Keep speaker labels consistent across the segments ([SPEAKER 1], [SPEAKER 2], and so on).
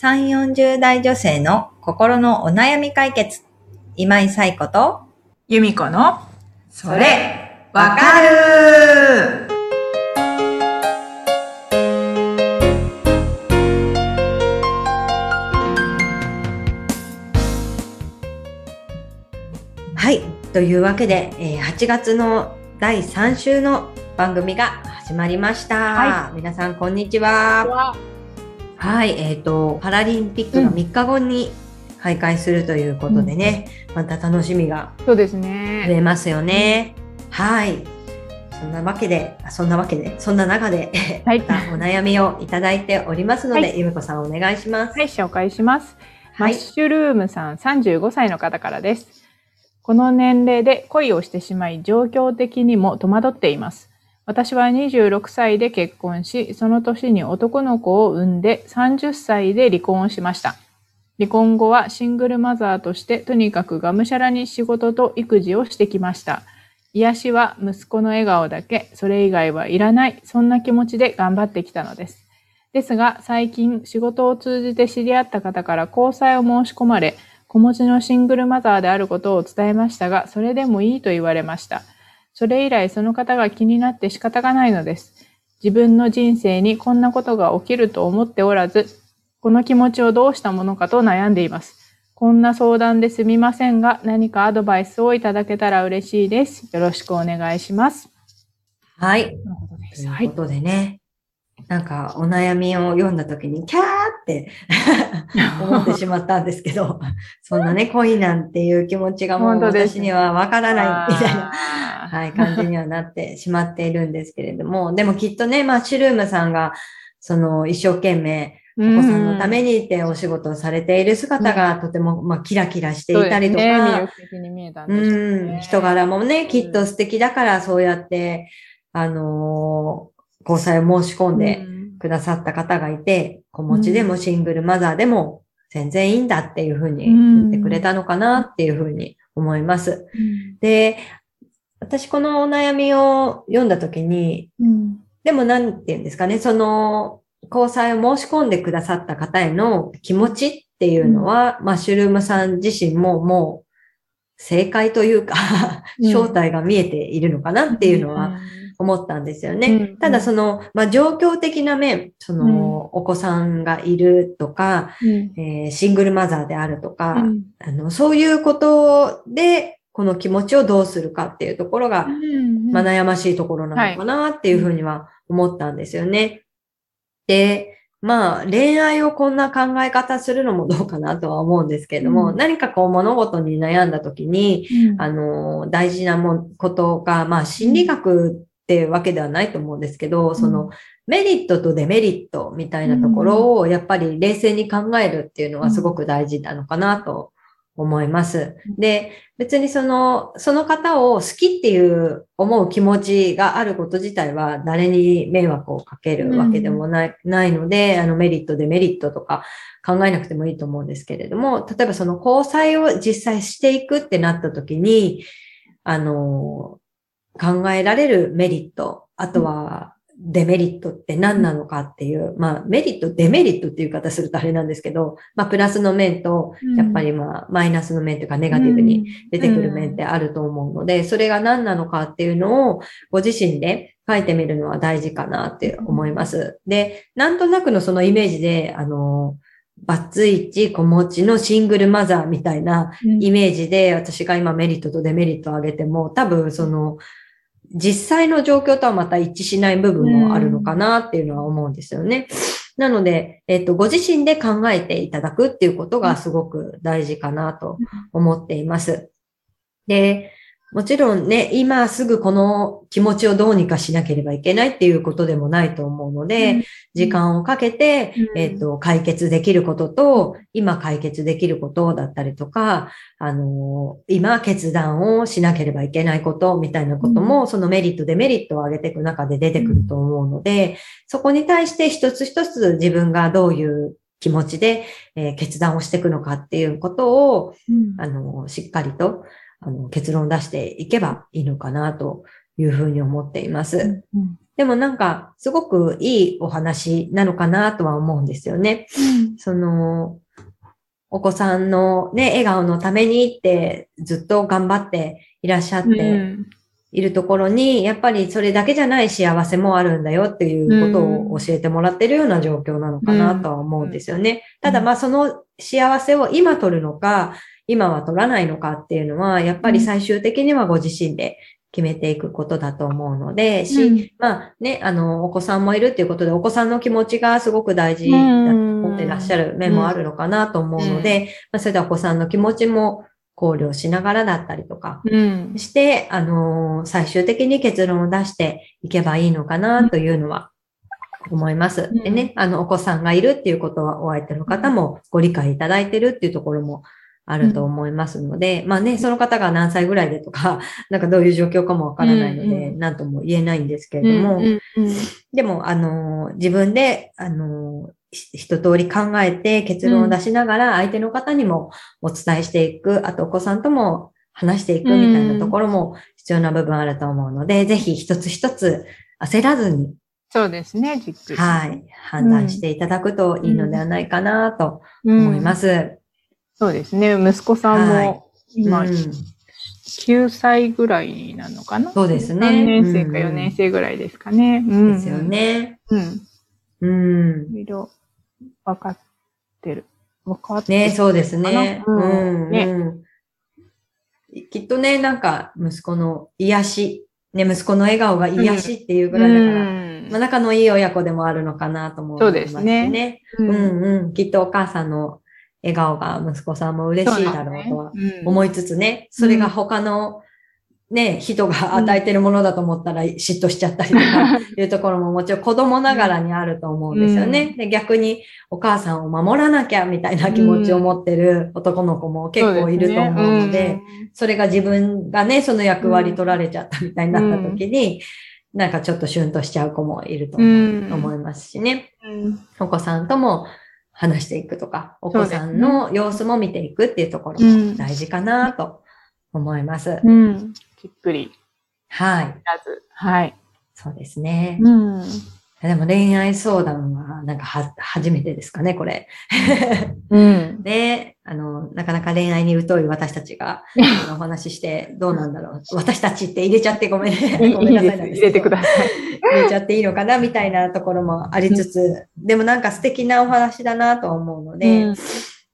[SPEAKER 1] 3、40代女性の心のお悩み解決。今井彩子と、
[SPEAKER 2] 由美子の、それ、わかる
[SPEAKER 1] はい。というわけで、えー8月の第3週の番組が始まりました。
[SPEAKER 2] は
[SPEAKER 1] 皆さん、こんにちは。はい。えっ、と、パラリンピックが3日後に開会するということでね、また楽しみが
[SPEAKER 2] そうです
[SPEAKER 1] 増
[SPEAKER 2] ね。
[SPEAKER 1] えますよね。はい。そんなわけで、あそんなわけで、そんな中で、
[SPEAKER 2] はい
[SPEAKER 1] またお悩みをいただいておりますので、
[SPEAKER 2] はい
[SPEAKER 1] ゆめこさんお願いします。
[SPEAKER 2] はい、紹介します。マ
[SPEAKER 1] はい。
[SPEAKER 2] ッシュルームさん35歳の方からです。この年齢で恋をしてしまい、状況的にも戸惑っています。私は26歳で結婚し、その年に男の子を産んで30歳で離婚をしました。離婚後はシングルマザーとしてとにかくがむしゃらに仕事と育児をしてきました。癒しは息子の笑顔だけ、それ以外はいらない、そんな気持ちで頑張ってきたのです。ですが、最近仕事を通じて知り合った方から交際を申し込まれ、子持ちのシングルマザーであることを伝えましたが、それでもいいと言われました。それ以来その方が気になって仕方がないのです。自分の人生にこんなことが起きると思っておらず、この気持ちをどうしたものかと悩んでいます。こんな相談ですみませんが、何かアドバイスをいただけたら嬉しいです。よろしくお願いします。
[SPEAKER 1] はい。
[SPEAKER 2] ということで
[SPEAKER 1] ね、なんかお悩みを読んだ時に、キャーって 思ってしまったんですけど、そんなね、恋なんていう気持ちがもう私にはわからないみたいな。
[SPEAKER 2] な
[SPEAKER 1] はい、感じにはなってしまっているんですけれども、でもきっとね、マッシュルームさんが、その一生懸命
[SPEAKER 2] お
[SPEAKER 1] お子さんのためにってお仕事をされている姿がとても、まあ、キラキラしていたりとか、
[SPEAKER 2] う
[SPEAKER 1] うん、
[SPEAKER 2] ね。
[SPEAKER 1] 人柄もね、きっと素敵だから、そうやって、あのー交際を申し込んで
[SPEAKER 2] うん。
[SPEAKER 1] くださった方がいて、子持ちでもシングルマザーでも全然いいんだっていうふうに言ってくれたのかなっていうふうに思います。で、私このお悩みを読んだときに、
[SPEAKER 2] うん。
[SPEAKER 1] でもなんて言うんですかね、その、交際を申し込んでくださった方への気持ちっていうのは、マッシュルームさん自身ももう正解というか、
[SPEAKER 2] うん。
[SPEAKER 1] 正体が見えているのかなっていうのは、思ったんですよね。
[SPEAKER 2] うん
[SPEAKER 1] ただその、まあ、状況的な面、その、お子さんがいるとか、
[SPEAKER 2] うん。
[SPEAKER 1] えーシングルマザーであるとか、
[SPEAKER 2] うん。
[SPEAKER 1] あの、そういうことで、この気持ちをどうするかっていうところが、
[SPEAKER 2] うん
[SPEAKER 1] まあ、悩ましいところなのかなっていうふうには思ったんですよね。で、まあ、恋愛をこんな考え方するのもどうかなとは思うんですけれども、
[SPEAKER 2] うん。
[SPEAKER 1] 何かこう物事に悩んだ時に、
[SPEAKER 2] うん。
[SPEAKER 1] あの、大事なもんことが、まあ、心理学っていうわけではないと思うんですけど、その、メリットとデメリットみたいなところを、やっぱり冷静に考えるっていうのはすごく大事なのかなと思います。で、別にその、その方を好きっていう思う気持ちがあること自体は誰に迷惑をかけるわけでもない,、ないので、あのメリット、デメリットとか考えなくてもいいと思うんですけれども、例えばその交際を実際していくってなった時に、あの、考えられるメリット、あとはデメリットって何なのかっていう、まあメリット、デメリットっていう言い方するとあれなんですけど、まあプラスの面と、やっぱりまあマイナスの面というかネガティブに出てくる面ってあると思うので、それが何なのかっていうのをご自身で書いてみるのは大事かなって思います。で、なんとなくのそのイメージで、あの、バツイチ子持ちのシングルマザーみたいなイメージで私が今メリットとデメリットを挙げても、多分その、実際の状況とはまた一致しない部分もあるのかなっていうのは思うんですよね。なので、えっと、ご自身で考えていただくっていうことがすごく大事かなと思っています。で、もちろんね、今すぐこの気持ちをどうにかしなければいけないっていうことでもないと思うので、
[SPEAKER 2] うん。
[SPEAKER 1] 時間をかけて、
[SPEAKER 2] うん。
[SPEAKER 1] えっ、と、解決できることと、今解決できることだったりとか、あのー今決断をしなければいけないことみたいなことも、そのメリット、デメリットを上げていく中で出てくると思うので、そこに対して一つ一つ自分がどういう気持ちで、えー決断をしていくのかっていうことを、
[SPEAKER 2] うん。
[SPEAKER 1] あのーしっかりと、あの、結論を出していけばいいのかなというふうに思っています。
[SPEAKER 2] うん
[SPEAKER 1] でもなんか、すごくいいお話なのかなとは思うんですよね。その、お子さんのね、笑顔のためにってずっと頑張っていらっしゃっ
[SPEAKER 2] うん
[SPEAKER 1] ているところに、やっぱりそれだけじゃない幸せもあるんだよっていうことを教えてもらってるような状況なのかなとは思うんですよね。ただまあその幸せを今取るのか、今は取らないのかっていうのは、やっぱり最終的にはご自身で決めていくことだと思うので、し、
[SPEAKER 2] うん。
[SPEAKER 1] まあね、あの、お子さんもいるっていうことで、お子さん。の気持ちがすごく大事だと思ってらっしゃる面もあるのかなと思うので、まあ、それではお子さんの気持ちも考慮しながらだったりとか
[SPEAKER 2] うん。
[SPEAKER 1] して、あの、最終的に結論を出していけばいいのかなというのは思います。
[SPEAKER 2] うん。
[SPEAKER 1] でね、あの、お子さんがいるっていうことはお相手の方もご理解いただいてるっていうところもあると思いますので、まあね、その方が何歳ぐらいでとか、なんかどういう状況かもわからないので、
[SPEAKER 2] うんう
[SPEAKER 1] なんとも言えないんですけれども、
[SPEAKER 2] うんうん
[SPEAKER 1] でも、あの、自分で、あの、ひ一通り考えて結論を出しながら相手の方にもお伝えしていく、あとお子さんとも話していくみたいなところも必要な部分あると思うので、ぜひ一つ一つ焦らずに、
[SPEAKER 2] そうですね、じっくり。
[SPEAKER 1] はい、判断していただくといいのではないかなと
[SPEAKER 2] うん
[SPEAKER 1] 思います。
[SPEAKER 2] そうですね、息子さん
[SPEAKER 1] はい
[SPEAKER 2] も今、
[SPEAKER 1] うん
[SPEAKER 2] 9歳ぐらいなのかな？
[SPEAKER 1] そうですね
[SPEAKER 2] 3年生か
[SPEAKER 1] うんうん
[SPEAKER 2] 4年生ぐらいですかね。うん
[SPEAKER 1] ですよ。ね。
[SPEAKER 2] うん。
[SPEAKER 1] うん。
[SPEAKER 2] いろいろ分かってる。分かってる。
[SPEAKER 1] ね、そうですね。
[SPEAKER 2] か
[SPEAKER 1] う、
[SPEAKER 2] なんね
[SPEAKER 1] うん。きっとね、なんか、息子の癒し、ね、息子の笑顔が癒しっていうぐらいだから、
[SPEAKER 2] うん
[SPEAKER 1] まあ、仲のいい親子でもあるのかなと思
[SPEAKER 2] そうですね。う
[SPEAKER 1] うんんうん。きっとお母さんの笑顔が息子さんも嬉しいだろうとは思いつつね、それが他のね、人が与えてるものだと思ったら嫉妬しちゃったりとか いうところももちろん子供ながらにあると思うんですよね。で逆にお母さんを守らなきゃみたいな気持ちを持ってる男の子も結構いると思うので、それが自分がね、その役割取られちゃったみたいになった時に、なんかちょっとシュンとしちゃう子もいると思いますしね。
[SPEAKER 2] うん。
[SPEAKER 1] お子さんとも話していくとか、お子さんの様子も見ていくっていうところ
[SPEAKER 2] うん
[SPEAKER 1] も大事かなと思います。
[SPEAKER 2] うん。じっくり、
[SPEAKER 1] はい。
[SPEAKER 2] まず。はい。
[SPEAKER 1] そうですね。
[SPEAKER 2] うん。
[SPEAKER 1] でも恋愛相談はなんかは初めてですかね、これ。
[SPEAKER 2] うん。
[SPEAKER 1] ね、あの、なかなか恋愛に疎い私たちがお話ししてどうなんだろう。私たちって入れちゃってごめんね。ごめんなさい。
[SPEAKER 2] 入れてくだ
[SPEAKER 1] さ
[SPEAKER 2] さい。
[SPEAKER 1] い。入れちゃっていいのかなみたいなところもありつつ、でもなんか素敵なお話だなと思うので、
[SPEAKER 2] うん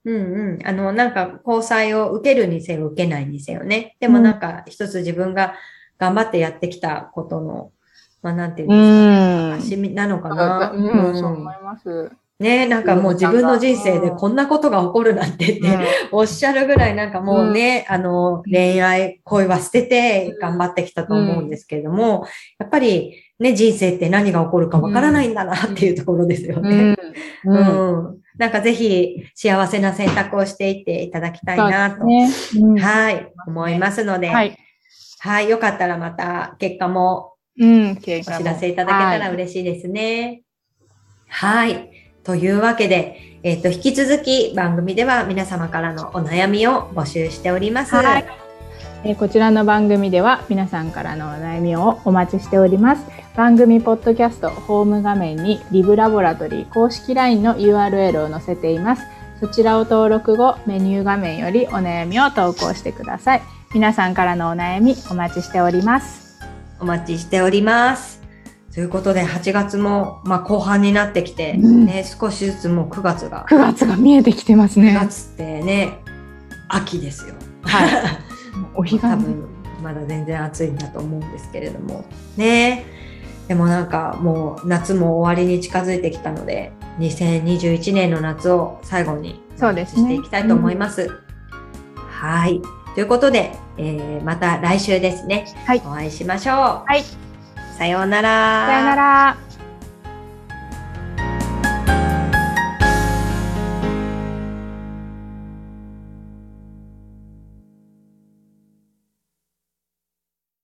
[SPEAKER 1] うんうん。あの、なんか交際を受けるにせよ、受けないにせよね。でもなんか一つ自分が頑張ってやってきたことの、まあなんていうんですか、
[SPEAKER 2] うん。
[SPEAKER 1] 足なのかな。
[SPEAKER 2] うん、そう思います。
[SPEAKER 1] ねなんかもう自分の人生でこんなことが起こるなんてって、おっしゃるぐらいなんかもうね、あの、恋愛、恋は捨てて頑張ってきたと思うんですけれども、やっぱりね、人生って何が起こるかわからないんだなっていうところですよ
[SPEAKER 2] う
[SPEAKER 1] ね。
[SPEAKER 2] ん。
[SPEAKER 1] う
[SPEAKER 2] うん。
[SPEAKER 1] ん。なんかぜひ幸せな選択をしていっていただきたいなと、
[SPEAKER 2] ね。うん
[SPEAKER 1] はい、思いますので、
[SPEAKER 2] は
[SPEAKER 1] はい、
[SPEAKER 2] い。
[SPEAKER 1] よかったらまた結果も
[SPEAKER 2] うん。経
[SPEAKER 1] お知らせいただけたら嬉しいですね。はい。というわけで、えっ、と、引き続き番組では皆様からのお悩みを募集しております。
[SPEAKER 2] はいえーこちらの番組では皆さんからのお悩みをお待ちしております。番組ポッドキャストホーム画面にリブラボラトリー公式 LINE の URL を載せています。そちらを登録後、メニュー画面よりお悩みを投稿してください。皆さんからのお悩みお待ちしております。
[SPEAKER 1] お待ちしております。ということで、8月も、まあ、後半になってきて、
[SPEAKER 2] うん
[SPEAKER 1] ね、少しずつもう9月が、
[SPEAKER 2] 9月が見えてきてます
[SPEAKER 1] 9
[SPEAKER 2] ね。
[SPEAKER 1] 月ってね、秋ですよ。
[SPEAKER 2] はい。お彼岸
[SPEAKER 1] 多分まだ全然暑いんだと思うんですけれどもねでもなんかもう夏も終わりに近づいてきたので2021年の夏を最後に
[SPEAKER 2] そうですね
[SPEAKER 1] していきたいと思います。はいということで、えーまた来週ですね、
[SPEAKER 2] はい
[SPEAKER 1] お会いしましょう。
[SPEAKER 2] はい。
[SPEAKER 1] さようなら。
[SPEAKER 2] さよなら。